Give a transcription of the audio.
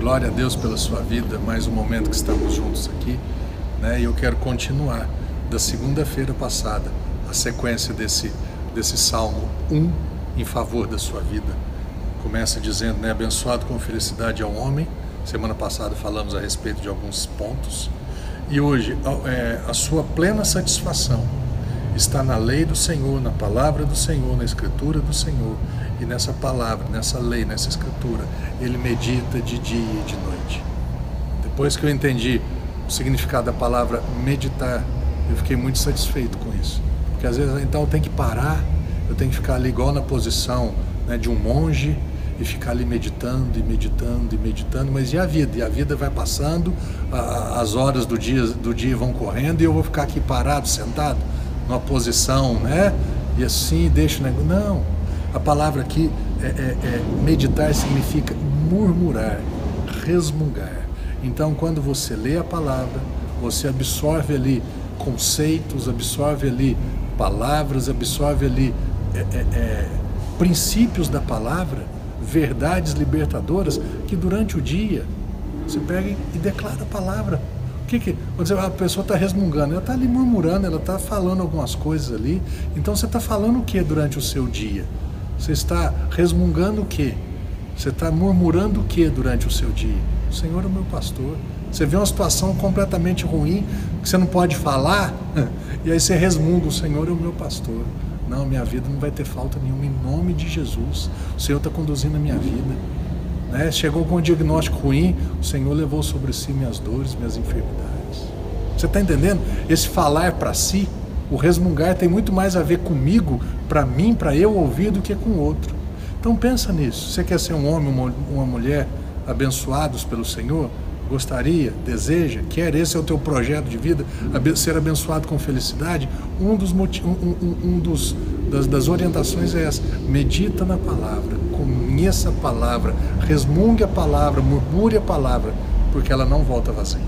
Glória a Deus pela sua vida, mais um momento que estamos juntos aqui, né? E eu quero continuar da segunda-feira passada a sequência desse desse Salmo 1 em favor da sua vida. Começa dizendo, né, abençoado com felicidade ao homem. Semana passada falamos a respeito de alguns pontos. E hoje, é, a sua plena satisfação está na lei do Senhor, na palavra do Senhor, na escritura do Senhor. E nessa palavra, nessa lei, nessa escritura, ele medita de dia e de noite. Depois que eu entendi o significado da palavra meditar, eu fiquei muito satisfeito com isso. Porque às vezes então eu tenho que parar, eu tenho que ficar ali igual na posição né, de um monge e ficar ali meditando e meditando e meditando, mas e a vida? E a vida vai passando, a, as horas do dia, do dia vão correndo e eu vou ficar aqui parado, sentado, numa posição, né? E assim deixo o negócio. Não, a palavra aqui é, é, é meditar significa murmurar, resmungar. Então, quando você lê a palavra, você absorve ali conceitos, absorve ali palavras, absorve ali é, é, é princípios da palavra, verdades libertadoras, que durante o dia você pega e declara a palavra. Que que, dizer, a pessoa está resmungando, ela está ali murmurando, ela está falando algumas coisas ali. Então você está falando o que durante o seu dia? Você está resmungando o que? Você está murmurando o que durante o seu dia? O Senhor é o meu pastor. Você vê uma situação completamente ruim, que você não pode falar, e aí você resmunga: o Senhor é o meu pastor. Não, minha vida não vai ter falta nenhuma em nome de Jesus. O Senhor está conduzindo a minha vida. Né? Chegou com um diagnóstico ruim, o Senhor levou sobre si minhas dores, minhas enfermidades. Você está entendendo? Esse falar para si, o resmungar tem muito mais a ver comigo, para mim, para eu ouvir, do que com o outro. Então pensa nisso. Você quer ser um homem, uma, mulher abençoados pelo Senhor? gostaria, deseja, quer, esse é o teu projeto de vida, ser abençoado com felicidade, um dos, um, um, um dos das, das, orientações é essa: medita na palavra, conheça a palavra, resmungue a palavra, murmure a palavra, porque ela não volta vazia.